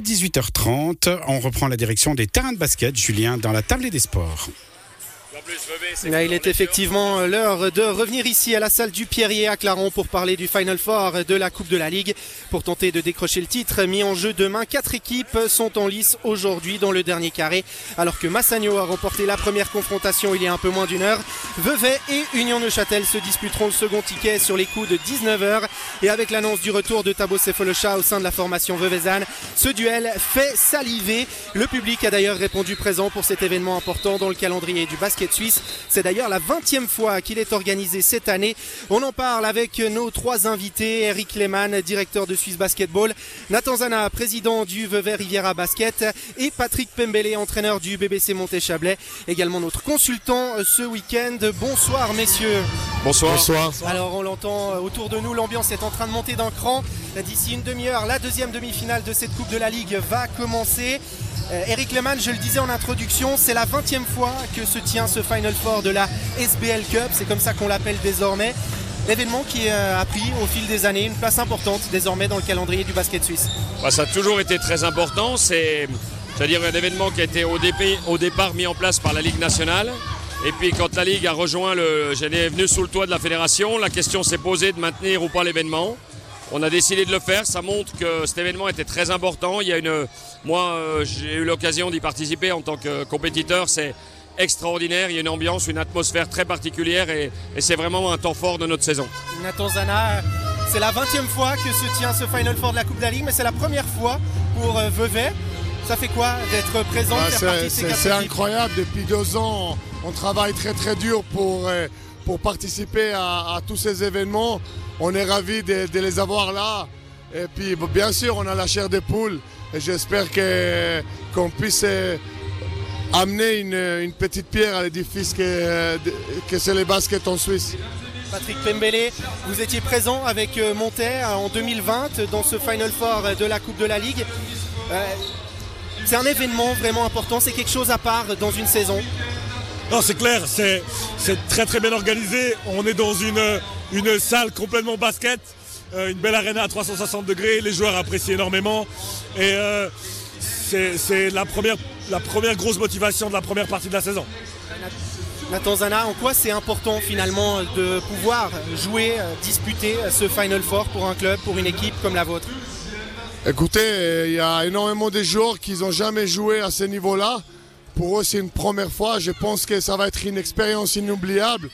À 18h30, on reprend la direction des terrains de basket. Julien, dans la tablée des sports. Il est effectivement l'heure de revenir ici à la salle du Pierrier à Claron pour parler du Final Four de la Coupe de la Ligue. Pour tenter de décrocher le titre mis en jeu demain, quatre équipes sont en lice aujourd'hui dans le dernier carré. Alors que Massagno a remporté la première confrontation il y a un peu moins d'une heure, Vevey et Union Neuchâtel se disputeront le second ticket sur les coups de 19h. Et avec l'annonce du retour de Tabo Sefolosha au sein de la formation Vevezan, ce duel fait saliver. Le public a d'ailleurs répondu présent pour cet événement important dans le calendrier du basket suisse. C'est d'ailleurs la 20e fois qu'il est organisé cette année. On en parle avec nos trois invités, Eric Lehmann, directeur de Suisse Basketball, Nathan Zana, président du Vevey Riviera Basket et Patrick Pembele, entraîneur du BBC Monté-Chablais, également notre consultant ce week-end. Bonsoir messieurs. Bonsoir. Bonsoir. Alors on l'entend autour de nous, l'ambiance est en train de monter d'un cran. D'ici une demi-heure, la deuxième demi-finale de cette Coupe de la Ligue va commencer. Euh, Eric Lehmann, je le disais en introduction, c'est la 20e fois que se tient ce Final Four de la SBL Cup, c'est comme ça qu'on l'appelle désormais. L'événement qui euh, a pris au fil des années une place importante désormais dans le calendrier du basket suisse. Ça a toujours été très important. C'est, à dire un événement qui a été au, départ mis en place par la Ligue nationale. Et puis quand la Ligue a rejoint le. J'étais venu sous le toit de la fédération, la question s'est posée de maintenir ou pas l'événement. On a décidé de le faire. Ça montre que cet événement était très important. Il y a une, moi, euh, j'ai eu l'occasion d'y participer en tant que compétiteur. C'est extraordinaire. Il y a une ambiance, une atmosphère très particulière et, c'est vraiment un temps fort de notre saison. Nathan Zana, c'est la 20e fois que se tient ce Final Four de la Coupe de la Ligue, mais c'est la première fois pour euh, Vevey. Ça fait quoi d'être présent bah, C'est incroyable. Depuis deux ans, on travaille très très dur pour, euh, pour participer à tous ces événements on est ravis de, les avoir là. Et puis, bien sûr, on a la chair des poules. Et j'espère qu'on puisse euh, amener une, petite pierre à l'édifice que, que c'est le basket en Suisse. Patrick Pembele, vous étiez présent avec euh, Monter en 2020 dans ce Final Four de la Coupe de la Ligue. Euh, c'est un événement vraiment important, c'est quelque chose à part dans une saison. Non, c'est clair, c'est très très bien organisé. On est dans une, une salle complètement basket, euh, une belle arena à 360 degrés, les joueurs apprécient énormément. Et euh, c'est la première, la première grosse motivation de la première partie de la saison. Nathan Zana, en quoi c'est important finalement de pouvoir jouer, euh, disputer ce Final Four pour un club, pour une équipe comme la vôtre? Écoutez, il y a énormément de joueurs qui n'ont jamais joué à ce niveau-là. Pour eux, c'est une première fois. Je pense que ça va être une expérience inoubliable.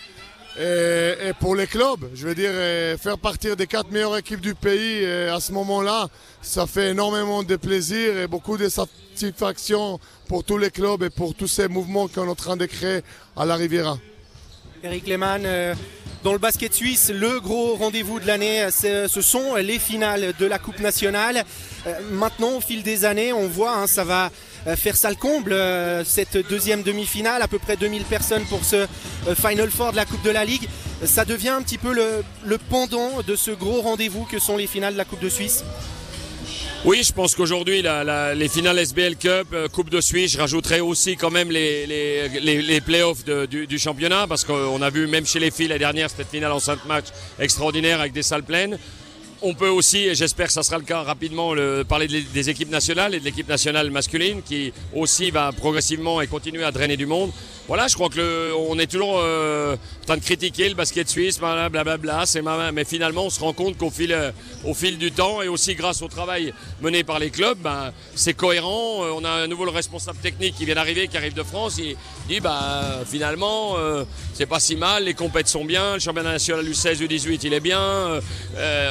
Et, pour les clubs, je veux dire, faire partir des quatre meilleures équipes du pays à ce moment-là, ça fait énormément de plaisir et beaucoup de satisfaction pour tous les clubs et pour tous ces mouvements qu'on est en train de créer à la Riviera. Eric Lehmann, euh, dans le basket suisse, le gros rendez-vous de l'année, ce sont les finales de la Coupe nationale. Euh, maintenant, au fil des années, on voit, hein, ça va euh, faire ça le comble, euh, cette deuxième demi-finale, à peu près 2000 personnes pour ce euh, Final Four de la Coupe de la Ligue. Ça devient un petit peu le, pendant de ce gros rendez-vous que sont les finales de la Coupe de Suisse. Oui, je pense qu'aujourd'hui, les finales SBL Cup, Coupe de Suisse, je rajouterais aussi quand même les, playoffs du, championnat, parce qu'on a vu même chez les filles la dernière, cette finale en 5 matchs extraordinaire avec des salles pleines. On peut aussi, et j'espère que ça sera le cas rapidement, parler des équipes nationales et de l'équipe nationale masculine qui aussi va progressivement et continuer à drainer du monde voilà, je crois que on est toujours euh, en train de critiquer le basket suisse, blablabla, c'est mais finalement on se rend compte qu'au fil, euh, au fil du temps et aussi grâce au travail mené par les clubs, ben, c'est cohérent. Euh, on a un nouveau responsable technique qui vient d'arriver, qui arrive de France, il dit bah finalement c'est pas si mal, les compètes sont bien, le championnat national U16, U18 il est bien.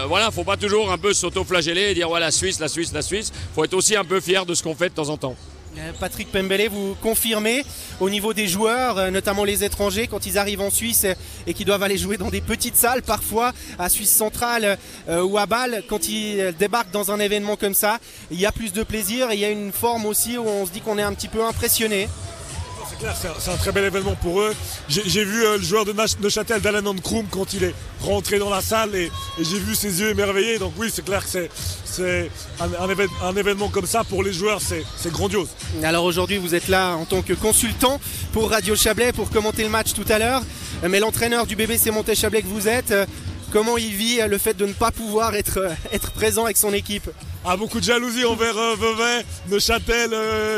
voilà, faut pas toujours un peu s'auto-flageller et dire la Suisse, la Suisse, la Suisse. Faut être aussi un peu fier de ce qu'on fait de temps en temps. Euh, Patrick Pembele, vous confirmez au niveau des joueurs, euh, notamment les étrangers, quand ils arrivent en Suisse et qui doivent aller jouer dans des petites salles, parfois à Suisse centrale euh, ou à Bâle, quand ils débarquent dans un événement comme ça, il y a plus de plaisir et il y a une forme aussi où on se dit qu'on est un petit peu impressionné c'est un très bel événement pour eux. J'ai vu euh, le joueur de Neuchâtel, d'Alan Krum, quand il est rentré dans la salle et, j'ai vu ses yeux émerveillés. Donc oui, c'est clair que c'est un, événement comme ça pour les joueurs, c'est grandiose. Alors aujourd'hui, vous êtes là en tant que consultant pour Radio Chablais pour commenter le match tout à l'heure. Mais l'entraîneur du BBC Monté Chablais que vous êtes, comment il vit le fait de ne pas pouvoir être, être présent avec son équipe ah, beaucoup de jalousie envers euh, Vevey, Neuchâtel,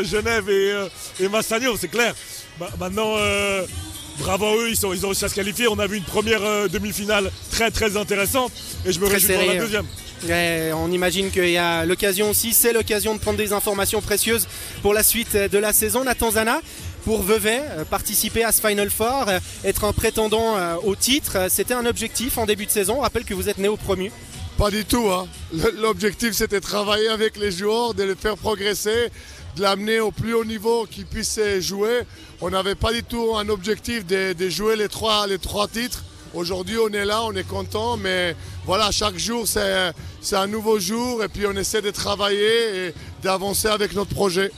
Genève et, et Massagno, c'est clair. Bah, maintenant, bravo à eux, ils, sont, ils ont réussi à se qualifier. On a vu une première demi-finale très très intéressante et je me réjouis pour la deuxième on imagine qu'il y a l'occasion aussi, c'est l'occasion de prendre des informations précieuses pour la suite de la saison. Nathan Zana, pour Vevey, euh, participer à ce Final Four, euh, être un prétendant euh, au titre, c'était un objectif en début de saison. On rappelle que vous êtes néo-promu. Pas du tout. Hein. L'objectif, c'était travailler avec les joueurs, de les faire progresser, de l'amener au plus haut niveau qu'ils puissent jouer. On n'avait pas du tout un objectif de, jouer les trois, les trois titres. Aujourd'hui, on est là, on est content, mais voilà, chaque jour, c'est un nouveau jour et puis on essaie de travailler et d'avancer avec notre projet.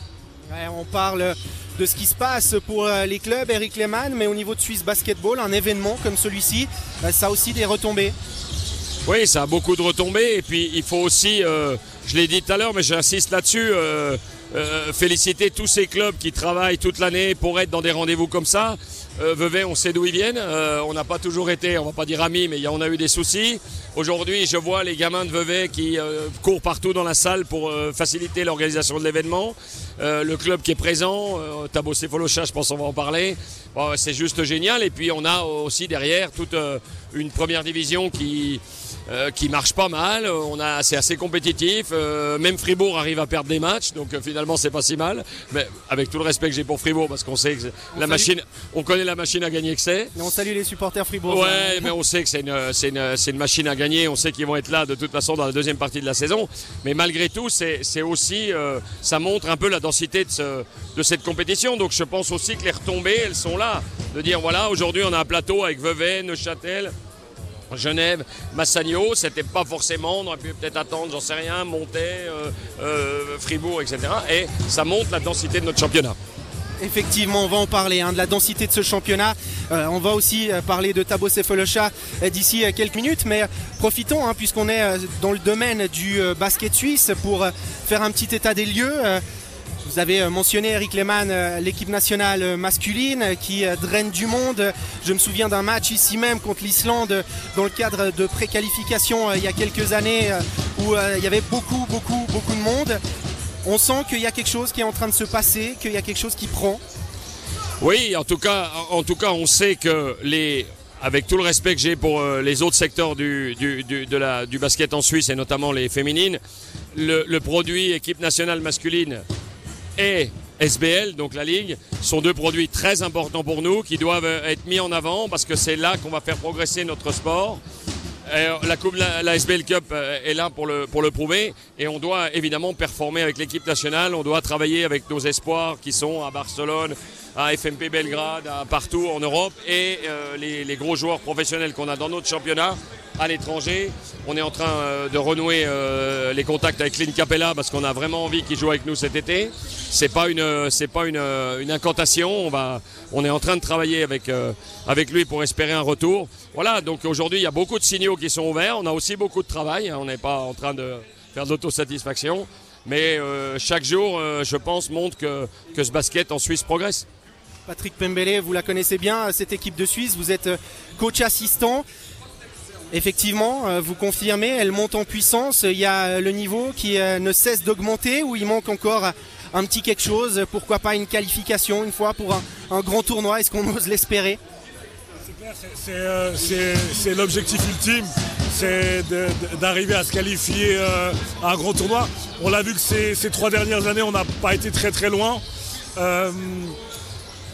on parle de ce qui se passe pour euh, les clubs, Eric Lehmann, mais au niveau de Suisse Basketball, un événement comme celui-ci, euh, ça a aussi des retombées. Oui, ça a beaucoup de retombées et puis il faut aussi, euh, je l'ai dit tout à l'heure, mais j'insiste là-dessus, féliciter tous ces clubs qui travaillent toute l'année pour être dans des rendez-vous comme ça. Euh, Vevey, on sait d'où ils viennent. Euh, on n'a pas toujours été, on va pas dire amis, mais on a eu des soucis. Aujourd'hui, je vois les gamins de Vevey qui euh, courent partout dans la salle pour faciliter l'organisation de l'événement. le club qui est présent, Tabo Folocha, je pense qu'on va en parler. c'est juste génial. Et puis on a aussi derrière toute une première division qui euh, qui marche pas mal. On a, c'est assez compétitif. Euh, même Fribourg arrive à perdre des matchs, donc euh, finalement c'est pas si mal. Mais avec tout le respect que j'ai pour Fribourg, parce qu'on sait que la machine, on connaît la machine à gagner que c'est. On salue les supporters Fribourg. Ouais, mais on sait que c'est une, machine à gagner. On sait qu'ils vont être là de toute façon dans la deuxième partie de la saison. Mais malgré tout, c'est, aussi, ça montre un peu la densité de, ce, de cette compétition. Donc je pense aussi que les retombées, elles sont là. De dire voilà, aujourd'hui on a un plateau avec Vevey, Neuchâtel. Genève, Massagno, c'était pas forcément, on aurait pu peut-être attendre, j'en sais rien, monter, euh, euh, Fribourg, etc. Et ça montre la densité de notre championnat. Effectivement, on va en parler hein, de la densité de ce championnat. Euh, on va aussi parler de Tabo Sefolosha d'ici quelques minutes, mais profitons hein, puisqu'on est dans le domaine du basket suisse pour faire un petit état des lieux. Vous avez euh, mentionné Eric Lehmann, euh, l'équipe nationale euh, masculine qui draine du monde. Je me souviens d'un match ici même contre l'Islande dans le cadre de préqualification il y a quelques années où il y avait beaucoup, beaucoup, beaucoup de monde. On sent qu'il y a quelque chose qui est en train de se passer, qu'il y a quelque chose qui prend. Oui, en tout cas, on sait que avec tout le respect que j'ai pour les autres secteurs du, basket en Suisse et notamment les féminines, le produit équipe nationale masculine et SBL, donc la Ligue, sont deux produits très importants pour nous qui doivent être mis en avant parce que c'est là qu'on va faire progresser notre sport. La, coupe, la, SBL Cup euh, est là pour le, pour le prouver. Et on doit évidemment performer avec l'équipe nationale, on doit travailler avec nos espoirs qui sont à Barcelone, à FMP Belgrade, partout en Europe et euh, les, gros joueurs professionnels qu'on a dans notre championnat à l'étranger. On est en train euh, de renouer euh, les contacts avec Clint Capella parce qu'on a vraiment envie qu'il joue avec nous cet été. C'est pas une, pas une, incantation. On est en train de travailler avec, lui pour espérer un retour. Voilà. Donc aujourd'hui, il y a beaucoup de signaux qui sont ouverts. On a aussi beaucoup de travail. Hein. On n'est pas en train de faire de l'autosatisfaction. Mais chaque jour, je pense, montre que ce basket en Suisse progresse. Patrick Pembele, vous la connaissez bien, cette équipe de Suisse. Vous êtes coach assistant. Effectivement, euh, vous confirmez, elle monte en puissance. Il y a le niveau qui euh, ne cesse d'augmenter, où il manque encore un petit quelque chose? Pourquoi pas une qualification une fois pour un, grand tournoi? Est-ce qu'on ose l'espérer? Euh, c'est l'objectif ultime, c'est d'arriver à se qualifier à un grand tournoi. On l'a vu que ces, trois dernières années, on n'a pas été très très loin.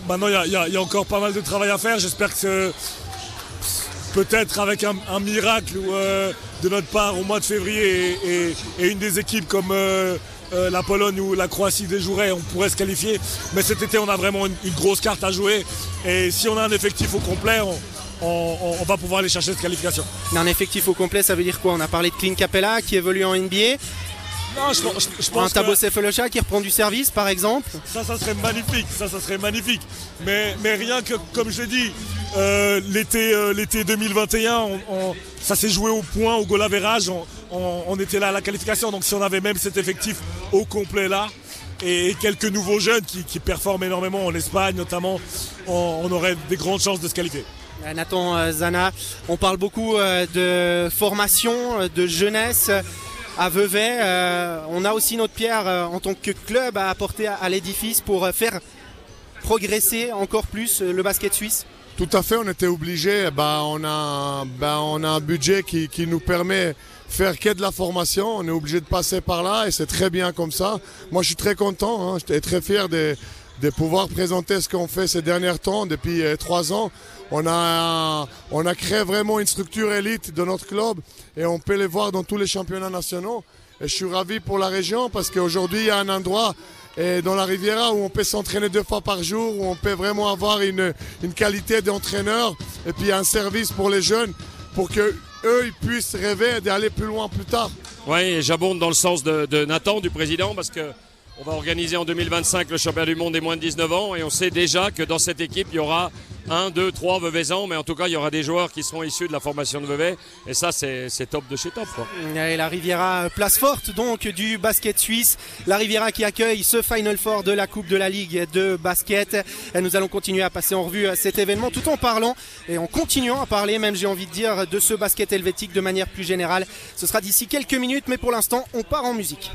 Maintenant, il y, a encore pas mal de travail à faire. J'espère que peut-être avec un, miracle euh, de notre part au mois de février et, une des équipes comme euh, euh, la Pologne ou la Croatie déjouerait, on pourrait se qualifier. Mais cet été, on a vraiment une, grosse carte à jouer. Et si on a un effectif au complet, on, va pouvoir aller chercher cette qualification. Un effectif au complet, ça veut dire quoi? On a parlé de Clint Capella qui évolue en NBA. Non, je, pense un Tabo que... qui reprend du service, par exemple. Ça, ça serait magnifique. Ça, ça serait magnifique. Mais, mais rien que, comme je l'ai dit, euh, l'été, euh, l'été 2021, ça s'est joué au point, au goal average. On, était là à la qualification. Donc si on avait même cet effectif au complet là, et quelques nouveaux jeunes qui, performent énormément en Espagne notamment, on, aurait des grandes chances de se qualifier. Nathan Zana, on parle beaucoup de formation, de jeunesse à Vevey. on a aussi notre pierre en tant que club à apporter à l'édifice pour faire progresser encore plus le basket suisse tout à fait, on était obligé. Bah, on, a, un budget qui, nous permet de faire que de la formation. On est obligé de passer par là et c'est très bien comme ça. Moi, je suis très content. Hein. J'étais très fier de, de pouvoir présenter ce qu'on fait ces derniers temps depuis euh, trois ans. On a, on a créé vraiment une structure élite de notre club et on peut les voir dans tous les championnats nationaux. Et je suis ravi pour la région parce qu'aujourd'hui, il y a un endroit et dans la Riviera où on peut s'entraîner deux fois par jour, où on peut vraiment avoir une, une qualité d'entraîneur et puis un service pour les jeunes pour que eux ils puissent rêver d'aller plus loin plus tard. Oui, j'abonde dans le sens de, de Nathan, du président, parce que on va organiser en 2025 le championnat du monde des moins de 19 ans et on sait déjà que dans cette équipe, il y aura un, deux, trois Vevezans, mais en tout cas, il y aura des joueurs qui seront issus de la formation de Vevey. Et ça, c'est top de chez top. La Riviera, place forte donc du basket suisse. La Riviera qui accueille ce Final Four de la Coupe de la Ligue de basket. Et nous allons continuer à passer en revue cet événement tout en parlant et en continuant à parler, même j'ai envie de dire, de ce basket helvétique de manière plus générale. Ce sera d'ici quelques minutes, mais pour l'instant, on part en musique.